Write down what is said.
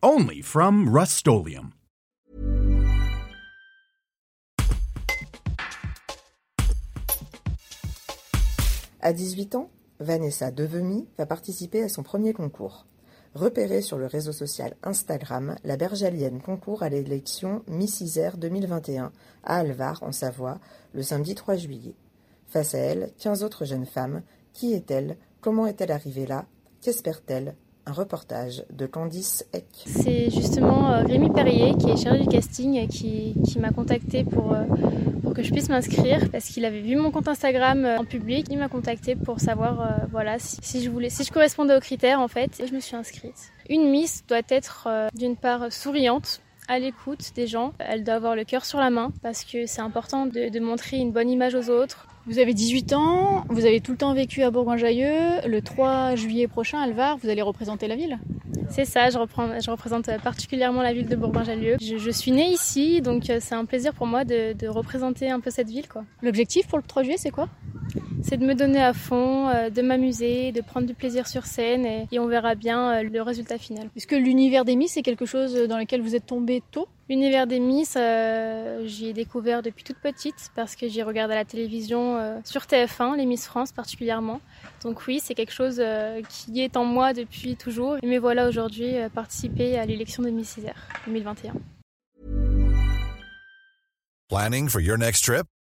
Only from Rust À 18 ans, Vanessa Devemy va participer à son premier concours. Repérée sur le réseau social Instagram, la bergalienne concourt à l'élection Miss Isère 2021 à Alvar, en Savoie, le samedi 3 juillet. Face à elle, 15 autres jeunes femmes. Qui est-elle? Comment est-elle arrivée là? Qu'espère-t-elle? Reportage de Candice Eck. C'est justement euh, Rémi Perrier, qui est chargé du casting, qui, qui m'a contacté pour, euh, pour que je puisse m'inscrire parce qu'il avait vu mon compte Instagram euh, en public. Il m'a contacté pour savoir voilà, si, je voulais, si je correspondais aux critères en fait. Et je me suis inscrite. Une Miss doit être d'une part souriante, à l'écoute des gens. Elle doit avoir le cœur sur la main parce que c'est important de, de, montrer une bonne image aux autres, vous avez 18 ans, vous avez tout le temps vécu à Bourgoin-Jallieu. Le 3 juillet prochain, Alvar, vous allez représenter la ville C'est ça, je, reprends, je, représente particulièrement la ville de Bourgoin-Jallieu. Je, suis née ici, donc euh, c'est un plaisir pour moi de, de représenter un peu cette ville. L'objectif pour le 3 juillet, c'est quoi? C'est de me donner à fond, euh, de m'amuser, de prendre du plaisir sur scène et, on verra bien euh, le résultat final. Est-ce que l'univers des Miss, c'est quelque chose dans lequel vous êtes tombé tôt? L'univers des Miss, euh, j'y ai découvert depuis toute petite parce que j'y regarde à la télévision sur TF1, les Miss France particulièrement. Donc oui, c'est quelque chose qui est en moi depuis toujours. Et me voilà aujourd'hui participer à l'élection de Miss Isère 2021. Planning for your next trip?